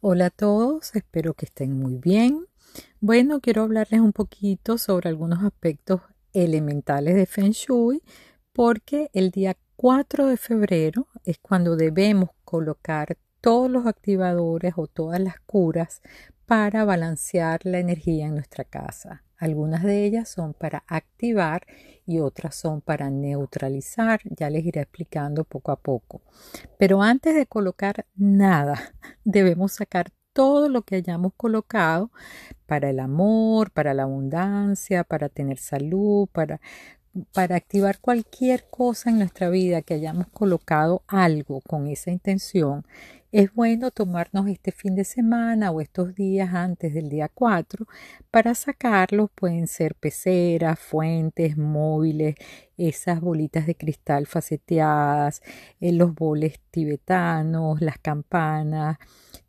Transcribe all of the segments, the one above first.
Hola a todos, espero que estén muy bien. Bueno, quiero hablarles un poquito sobre algunos aspectos elementales de Feng Shui porque el día 4 de febrero es cuando debemos colocar todos los activadores o todas las curas para balancear la energía en nuestra casa. Algunas de ellas son para activar y otras son para neutralizar. Ya les iré explicando poco a poco. Pero antes de colocar nada, debemos sacar todo lo que hayamos colocado para el amor, para la abundancia, para tener salud, para para activar cualquier cosa en nuestra vida que hayamos colocado algo con esa intención es bueno tomarnos este fin de semana o estos días antes del día 4 para sacarlos. Pueden ser peceras, fuentes, móviles, esas bolitas de cristal faceteadas, eh, los boles tibetanos, las campanas,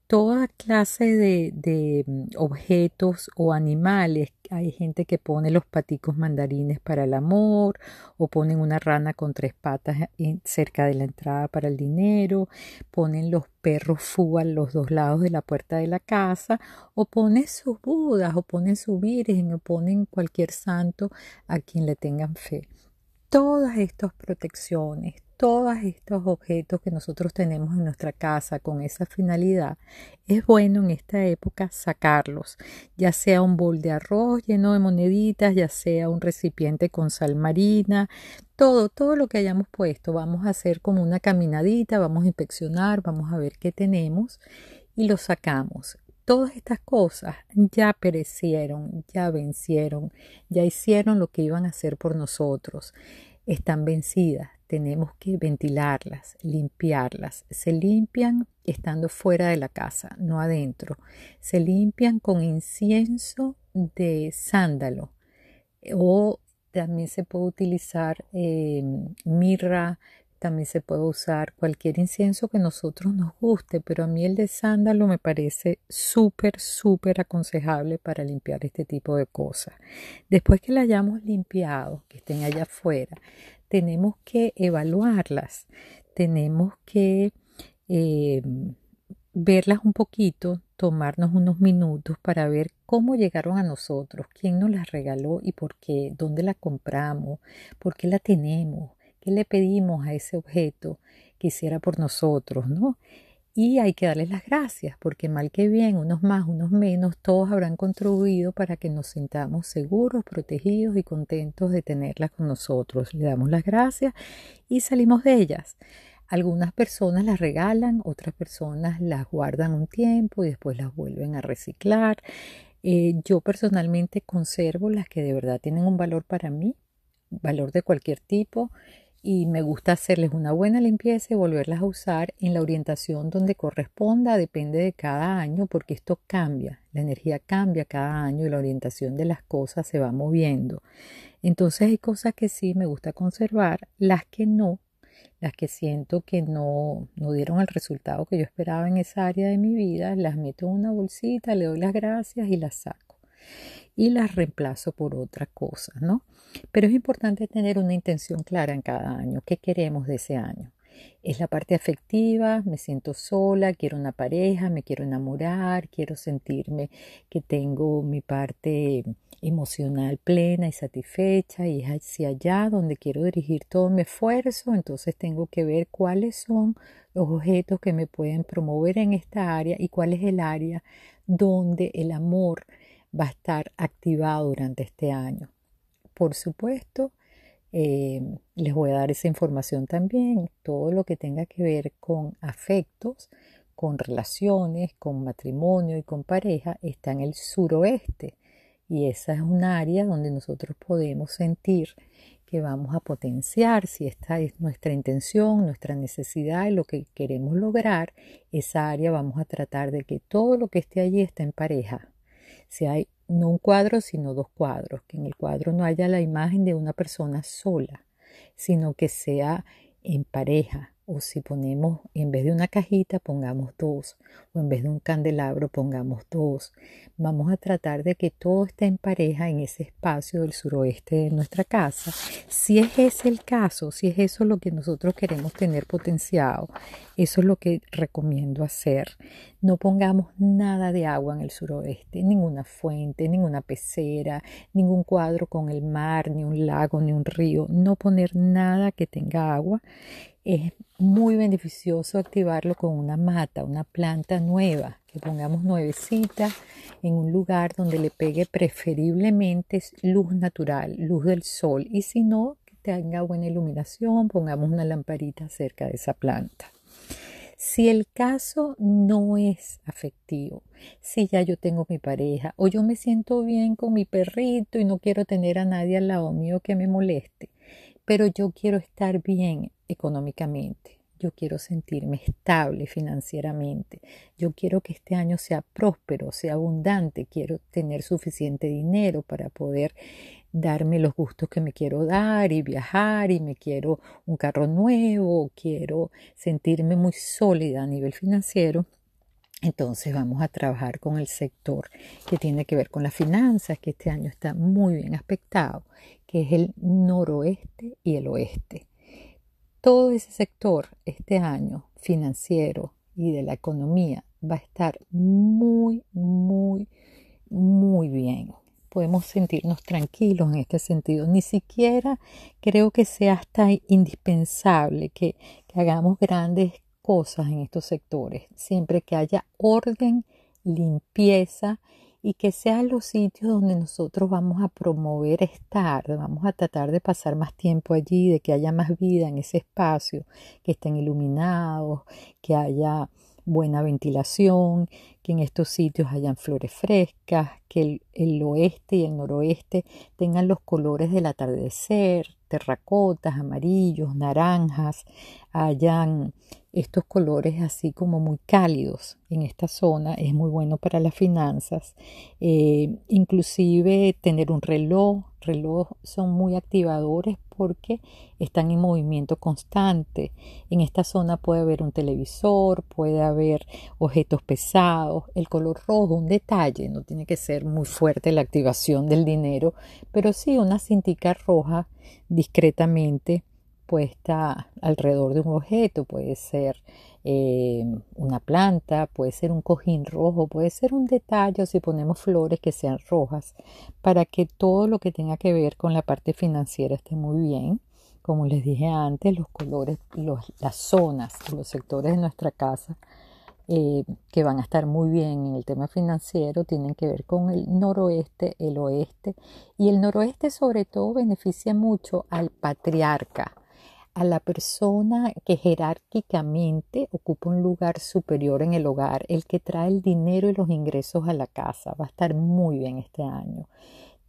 toda clase de, mm, objetos o animales. Hay gente que pone los paticos mandarines para el amor o ponen una rana con tres patas cerca de la entrada para el dinero, ponen los perros fu a los dos lados de la puerta de la casa o ponen sus budas o ponen su virgen o ponen cualquier santo a quien le tengan fe. Todas estas protecciones, todos estos objetos que nosotros tenemos en nuestra casa con esa finalidad, es bueno en esta época sacarlos, ya sea un bol de arroz lleno de moneditas, ya sea un recipiente con sal marina, todo, todo lo que hayamos puesto, vamos a hacer como una caminadita, vamos a inspeccionar, vamos a ver qué tenemos y lo sacamos. Todas estas cosas ya perecieron, ya vencieron, ya hicieron lo que iban a hacer por nosotros. Están vencidas, tenemos que ventilarlas, limpiarlas. Se limpian estando fuera de la casa, no adentro. Se limpian con incienso de sándalo o también se puede utilizar eh, mirra, también se puede usar cualquier incienso que nosotros nos guste, pero a mí el de sándalo me parece súper, súper aconsejable para limpiar este tipo de cosas. Después que la hayamos limpiado, que estén allá afuera, tenemos que evaluarlas, tenemos que eh, verlas un poquito, tomarnos unos minutos para ver cómo llegaron a nosotros, quién nos las regaló y por qué, dónde la compramos, por qué la tenemos, qué le pedimos a ese objeto que hiciera por nosotros, ¿no? Y hay que darles las gracias porque mal que bien, unos más, unos menos, todos habrán contribuido para que nos sintamos seguros, protegidos y contentos de tenerlas con nosotros. Le damos las gracias y salimos de ellas. Algunas personas las regalan, otras personas las guardan un tiempo y después las vuelven a reciclar. Eh, yo personalmente conservo las que de verdad tienen un valor para mí, valor de cualquier tipo y me gusta hacerles una buena limpieza y volverlas a usar en la orientación donde corresponda, depende de cada año, porque esto cambia, la energía cambia cada año y la orientación de las cosas se va moviendo. Entonces hay cosas que sí me gusta conservar, las que no, las que siento que no, no dieron el resultado que yo esperaba en esa área de mi vida, las meto en una bolsita, le doy las gracias y las saco y las reemplazo por otra cosa, ¿no? Pero es importante tener una intención clara en cada año. ¿Qué queremos de ese año? Es la parte afectiva, me siento sola, quiero una pareja, me quiero enamorar, quiero sentirme que tengo mi parte emocional plena y satisfecha y es hacia allá donde quiero dirigir todo mi esfuerzo, entonces tengo que ver cuáles son los objetos que me pueden promover en esta área y cuál es el área donde el amor va a estar activado durante este año. Por supuesto, eh, les voy a dar esa información también, todo lo que tenga que ver con afectos, con relaciones, con matrimonio y con pareja, está en el suroeste. Y esa es un área donde nosotros podemos sentir que vamos a potenciar, si esta es nuestra intención, nuestra necesidad y lo que queremos lograr, esa área vamos a tratar de que todo lo que esté allí esté en pareja, si hay no un cuadro, sino dos cuadros, que en el cuadro no haya la imagen de una persona sola, sino que sea en pareja o si ponemos en vez de una cajita pongamos dos o en vez de un candelabro pongamos dos. Vamos a tratar de que todo esté en pareja en ese espacio del suroeste de nuestra casa. Si es ese el caso, si es eso lo que nosotros queremos tener potenciado, eso es lo que recomiendo hacer. No pongamos nada de agua en el suroeste, ninguna fuente, ninguna pecera, ningún cuadro con el mar, ni un lago, ni un río. No poner nada que tenga agua es muy beneficioso activarlo con una mata, una planta nueva, que pongamos nuevecita en un lugar donde le pegue preferiblemente luz natural, luz del sol, y si no, que tenga buena iluminación, pongamos una lamparita cerca de esa planta. Si el caso no es afectivo, si ya yo tengo mi pareja o yo me siento bien con mi perrito y no quiero tener a nadie al lado mío que me moleste, pero yo quiero estar bien económicamente. Yo quiero sentirme estable financieramente. Yo quiero que este año sea próspero, sea abundante. Quiero tener suficiente dinero para poder darme los gustos que me quiero dar y viajar y me quiero un carro nuevo, quiero sentirme muy sólida a nivel financiero. Entonces vamos a trabajar con el sector que tiene que ver con las finanzas, que este año está muy bien aspectado, que es el noroeste y el oeste. Todo ese sector este año financiero y de la economía va a estar muy, muy, muy bien. Podemos sentirnos tranquilos en este sentido. Ni siquiera creo que sea hasta indispensable que, hagamos grandes cosas en estos sectores, siempre que haya orden, limpieza y que sean los sitios donde nosotros vamos a promover estar, vamos a tratar de pasar más tiempo allí, de que haya más vida en ese espacio, que estén iluminados, que haya buena ventilación, que en estos sitios hayan flores frescas, que el, oeste y el noroeste tengan los colores del atardecer, terracotas, amarillos, naranjas, hayan estos colores así como muy cálidos en esta zona es muy bueno para las finanzas. Eh, inclusive tener un reloj reloj son muy activadores porque están en movimiento constante. En esta zona puede haber un televisor puede haber objetos pesados el color rojo un detalle no tiene que ser muy fuerte la activación del dinero pero sí una cintica roja discretamente puesta alrededor de un objeto, puede ser eh, una planta, puede ser un cojín rojo, puede ser un detalle si ponemos flores que sean rojas, para que todo lo que tenga que ver con la parte financiera esté muy bien. Como les dije antes, los colores, las zonas, los sectores de nuestra casa eh, que van a estar muy bien en el tema financiero tienen que ver con el noroeste, el oeste y el noroeste sobre todo beneficia mucho al patriarca, a la persona que jerárquicamente ocupa un lugar superior en el hogar, el que trae el dinero y los ingresos a la casa. Va a estar muy bien este año.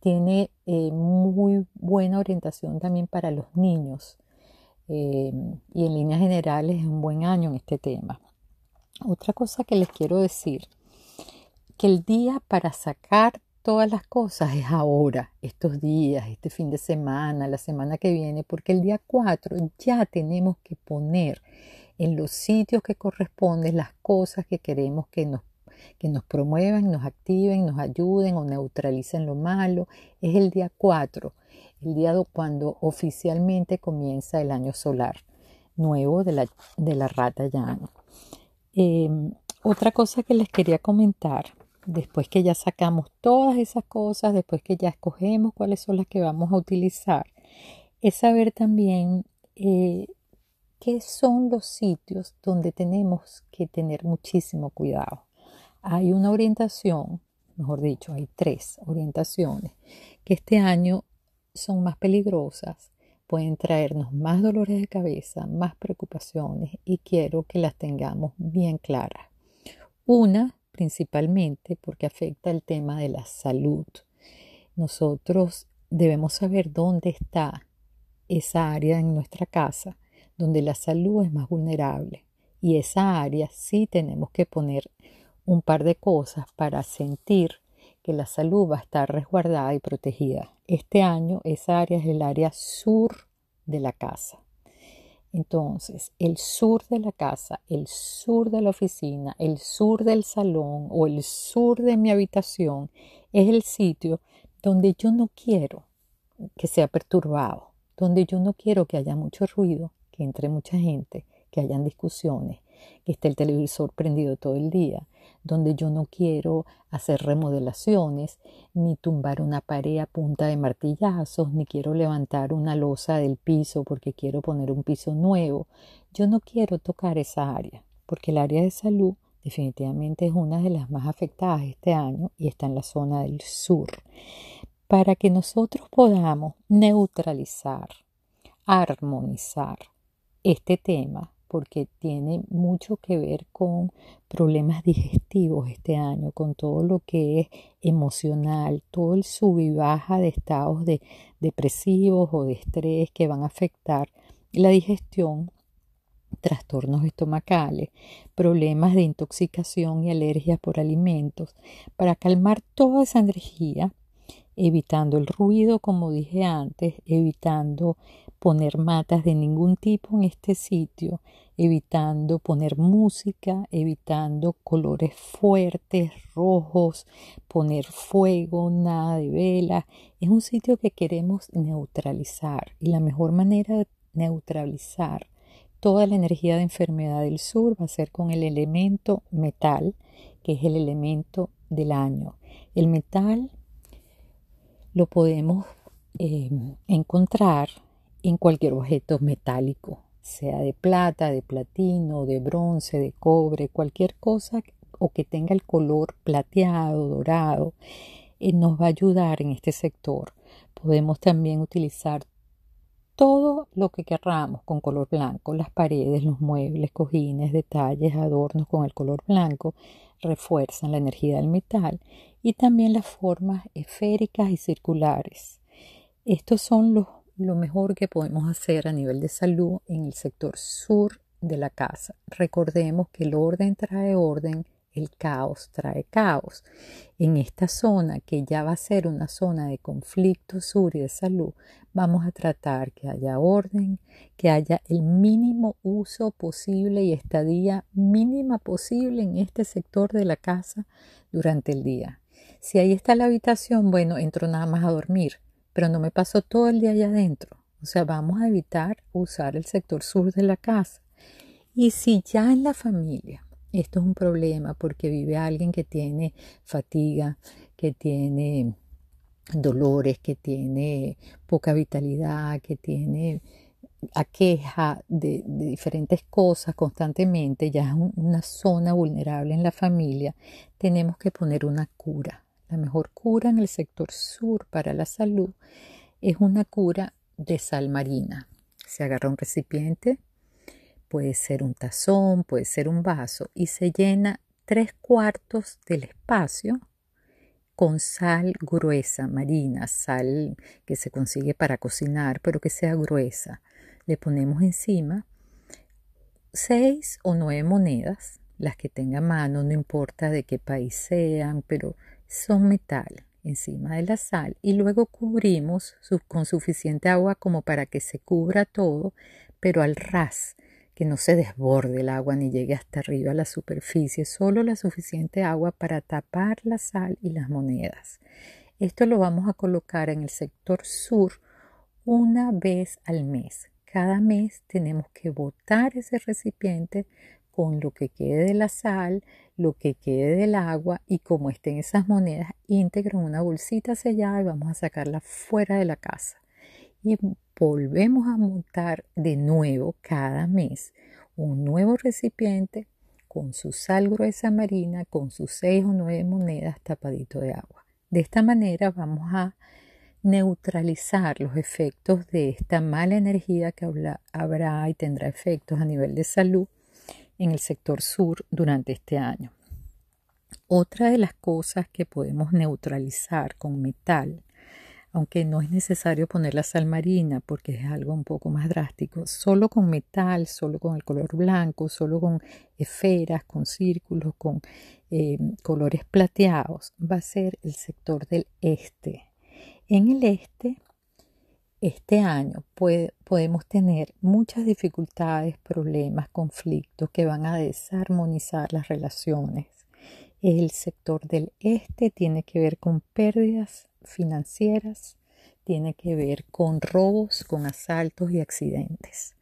Tiene eh, muy buena orientación también para los niños. Eh, y en líneas generales es un buen año en este tema. Otra cosa que les quiero decir, que el día para sacar todas las cosas es ahora, estos días, este fin de semana, la semana que viene, porque el día 4 ya tenemos que poner en los sitios que corresponden las cosas que queremos que nos, que nos promuevan, nos activen, nos ayuden o neutralicen lo malo. Es el día 4, el día cuando oficialmente comienza el año solar nuevo de la, de la rata llana. Em, otra cosa que les quería comentar después que ya sacamos todas esas cosas, después que ya escogemos cuáles son las que vamos a utilizar, es saber también eh, qué son los sitios donde tenemos que tener muchísimo cuidado. Hay una orientación, mejor dicho, hay tres orientaciones que este año son más peligrosas, pueden traernos más dolores de cabeza, más preocupaciones y quiero que las tengamos bien claras. Una principalmente porque afecta el tema de la salud. Nosotros debemos saber dónde está esa área en nuestra casa donde la salud es más vulnerable y esa área sí tenemos que poner un par de cosas para sentir que la salud va a estar resguardada y protegida. Este año esa área es el área sur de la casa. Entonces, el sur de la casa, el sur de la oficina, el sur del salón o el sur de mi habitación es el sitio donde yo no quiero que sea perturbado, donde yo no quiero que haya mucho ruido, que entre mucha gente, que hayan discusiones, que esté el televisor prendido todo el día, donde yo no quiero hacer remodelaciones, ni tumbar una pared a punta de martillazos, ni quiero levantar una losa del piso porque quiero poner un piso nuevo. Yo no quiero tocar esa área, porque el área de salud definitivamente es una de las más afectadas este año y está en la zona del sur. Para que nosotros podamos neutralizar, armonizar este tema, porque tiene mucho que ver con problemas digestivos este año, con todo lo que es emocional, todo el sub y baja de estados de depresivos o de estrés que van a afectar la digestión, trastornos estomacales, problemas de intoxicación y alergias por alimentos. Para calmar toda esa energía, evitando el ruido, como dije antes, evitando poner matas de ningún tipo en este sitio, evitando poner música, evitando colores fuertes, rojos, poner fuego, nada de vela. Es un sitio que queremos neutralizar y la mejor manera de neutralizar toda la energía de enfermedad del sur va a ser con el elemento metal, que es el elemento del año. El metal lo podemos eh, encontrar en cualquier objeto metálico, sea de plata, de platino, de bronce, de cobre, cualquier cosa o que tenga el color plateado, dorado, eh, nos va a ayudar en este sector. Podemos también utilizar todo lo que querramos con color blanco, las paredes, los muebles, cojines, detalles, adornos con el color blanco refuerzan la energía del metal y también las formas esféricas y circulares. Estos son los lo mejor que podemos hacer a nivel de salud en el sector sur de la casa. Recordemos que el orden trae orden, el caos trae caos. En esta zona, que ya va a ser una zona de conflicto sur y de salud, vamos a tratar que haya orden, que haya el mínimo uso posible y estadía mínima posible en este sector de la casa durante el día. Si ahí está la habitación, bueno, entro nada más a dormir pero no me paso todo el día allá adentro. O sea, vamos a evitar usar el sector sur de la casa. Y si ya en la familia esto es un problema porque vive alguien que tiene fatiga, que tiene dolores, que tiene poca vitalidad, que tiene aqueja de, de, diferentes cosas constantemente, ya es una zona vulnerable en la familia, tenemos que poner una cura. La mejor cura en el sector sur para la salud es una cura de sal marina. Se agarra un recipiente, puede ser un tazón, puede ser un vaso, y se llena tres cuartos del espacio con sal gruesa marina, sal que se consigue para cocinar, pero que sea gruesa. Le ponemos encima seis o nueve monedas, las que tenga mano, no importa de qué país sean, pero son metal encima de la sal y luego cubrimos con suficiente agua como para que se cubra todo, pero al ras, que no se desborde el agua ni llegue hasta arriba a la superficie, solo la suficiente agua para tapar la sal y las monedas. Esto lo vamos a colocar en el sector sur una vez al mes. Cada mes tenemos que botar ese recipiente con lo que quede de la sal, lo que quede del agua y como estén esas monedas íntegras en una bolsita sellada y vamos a sacarla fuera de la casa. Y volvemos a montar de nuevo cada mes un nuevo recipiente con su sal gruesa marina, con sus seis o nueve monedas tapadito de agua. De esta manera vamos a neutralizar los efectos de esta mala energía que habrá y tendrá efectos a nivel de salud en el sector sur durante este año. Otra de las cosas que podemos neutralizar con metal, aunque no es necesario poner la sal marina porque es algo un poco más drástico, solo con metal, solo con el color blanco, solo con esferas, con círculos, con eh, colores plateados, va a ser el sector del este. En el este este año podemos tener muchas dificultades, problemas, conflictos que van a desarmonizar las relaciones. El sector del este tiene que ver con pérdidas financieras, tiene que ver con robos, con asaltos y accidentes.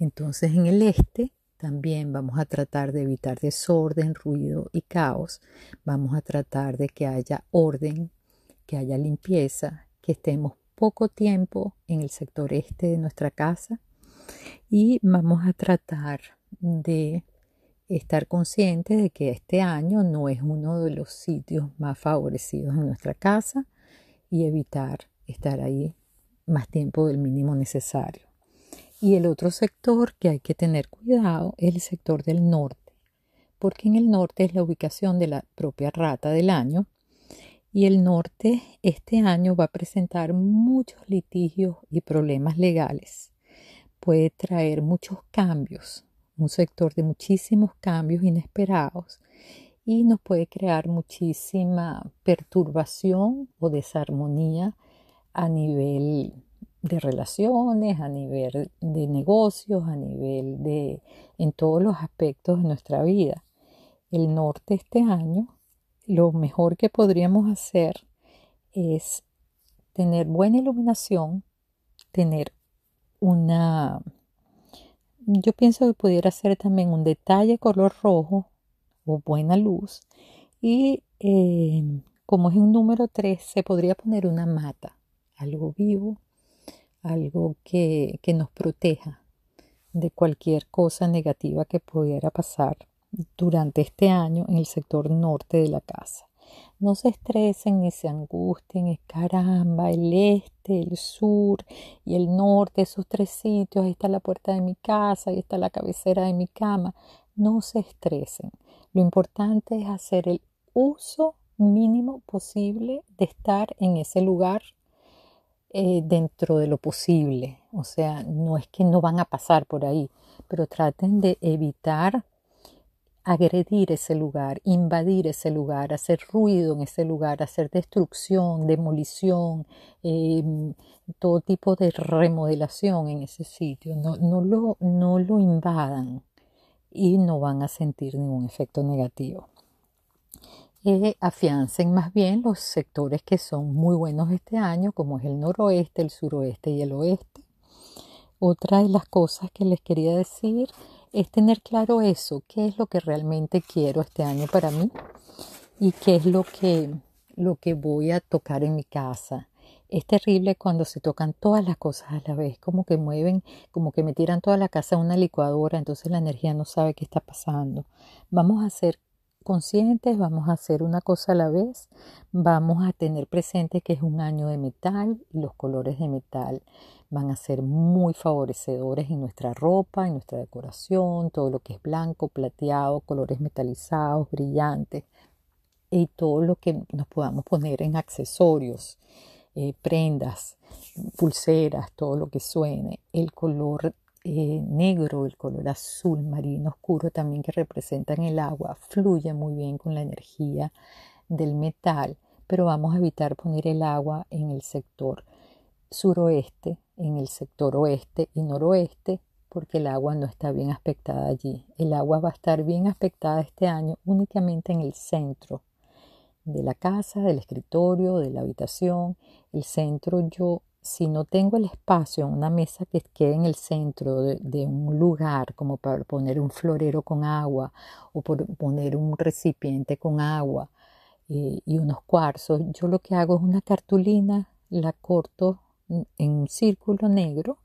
Entonces en el este también vamos a tratar de evitar desorden, ruido y caos. Vamos a tratar de que haya orden, que haya limpieza, que estemos poco tiempo en el sector este de nuestra casa y vamos a tratar de estar conscientes de que este año no es uno de los sitios más favorecidos en nuestra casa y evitar estar ahí más tiempo del mínimo necesario. Y el otro sector que hay que tener cuidado es el sector del norte, porque en el norte es la ubicación de la propia rata del año y el norte este año va a presentar muchos litigios y problemas legales. Puede traer muchos cambios, un sector de muchísimos cambios inesperados y nos puede crear muchísima perturbación o desarmonía a nivel de relaciones, a nivel de negocios, a nivel de en todos los aspectos de nuestra vida. El norte este año lo mejor que podríamos hacer es tener buena iluminación, tener una... Yo pienso que pudiera ser también un detalle color rojo o buena luz y eh, como es un número 3 se podría poner una mata, algo vivo, algo que, que nos proteja de cualquier cosa negativa que pudiera pasar durante este año en el sector norte de la casa. No se estresen ni se angustien, es caramba, el este, el sur y el norte, esos tres sitios, ahí está la puerta de mi casa, ahí está la cabecera de mi cama. No se estresen. Lo importante es hacer el uso mínimo posible de estar en ese lugar eh, dentro de lo posible. O sea, no es que no van a pasar por ahí, pero traten de evitar agredir ese lugar, invadir ese lugar, hacer ruido en ese lugar, hacer destrucción, demolición, em, todo tipo de remodelación en ese sitio. No, no, lo, no lo invadan y no van a sentir ningún efecto negativo. Eh, afiancen más bien los sectores que son muy buenos este año, como es el noroeste, el suroeste y el oeste. Otra de las cosas que les quería decir es tener claro eso, qué es lo que realmente quiero este año para mí y qué es lo que, lo que voy a tocar en mi casa. Es terrible cuando se tocan todas las cosas a la vez, como que mueven, como que me tiran toda la casa a una licuadora, entonces la energía no sabe qué está pasando. Vamos a ser conscientes, vamos a hacer una cosa a la vez, vamos a tener presente que es un año de metal y los colores de metal van a ser muy favorecedores en nuestra ropa, en nuestra decoración, todo lo que es blanco, plateado, colores metalizados, brillantes y todo lo que nos podamos poner en accesorios, eh, prendas, pulseras, todo lo que suene, el color eh, negro, el color azul marino oscuro también que representan el agua, fluye muy bien con la energía del metal, pero vamos a evitar poner el agua en el sector suroeste, en el sector oeste y noroeste, porque el agua no está bien aspectada allí. El agua va a estar bien aspectada este año únicamente en el centro de la casa, del escritorio, de la habitación. El centro yo si no tengo el espacio una mesa que quede en el centro de, un lugar, como para poner un florero con agua o por poner un recipiente con agua eh, y unos cuarzos, yo lo que hago es una cartulina, la corto en un círculo negro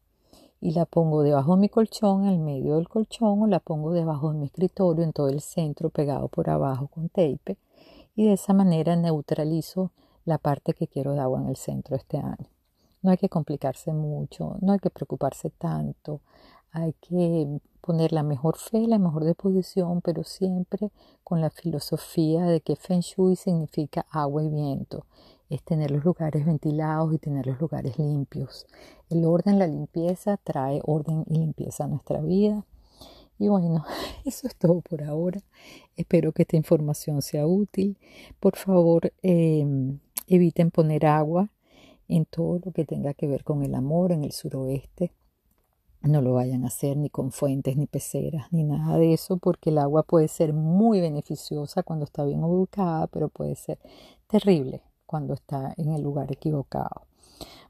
y la pongo debajo de mi colchón, en el medio del colchón, o la pongo debajo de mi escritorio, en todo el centro, pegado por abajo con tape, y de esa manera neutralizo la parte que quiero de agua en el centro este año. No hay que complicarse mucho, no hay que preocuparse tanto, hay que poner la mejor fe, la mejor disposición, pero siempre con la filosofía de que Feng Shui significa agua y viento. Es tener los lugares ventilados y tener los lugares limpios. El orden, la limpieza trae orden y limpieza a nuestra vida. Y bueno, eso es todo por ahora. Espero que esta información sea útil. Por favor, em, eviten poner agua en todo lo que tenga que ver con el amor en el suroeste. No lo vayan a hacer ni con fuentes, ni peceras, ni nada de eso, porque el agua puede ser muy beneficiosa cuando está bien ubicada, pero puede ser terrible cuando está en el lugar equivocado.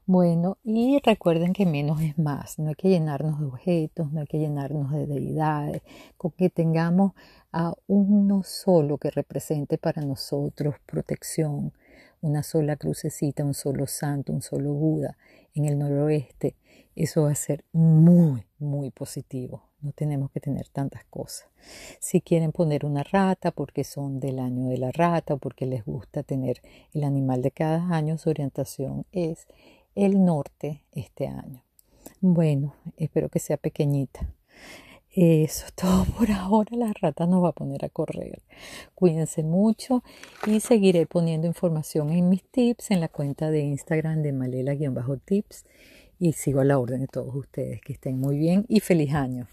Bueno, y recuerden que menos es más, no hay que llenarnos de objetos, no hay que llenarnos de deidades, con que tengamos a uno solo que represente para nosotros protección, una sola crucecita, un solo santo, un solo Buda en el noroeste, eso va a ser muy, muy positivo. No tenemos que tener tantas cosas. Si quieren poner una rata porque son del año de la rata o porque les gusta tener el animal de cada año, su orientación es el norte este año. Bueno, espero que sea pequeñita. Eso es todo por ahora. La rata nos va a poner a correr. Cuídense mucho y seguiré poniendo información en mis tips en la cuenta de Instagram de Malela-tips y sigo a la orden de todos ustedes. Que estén muy bien y feliz año.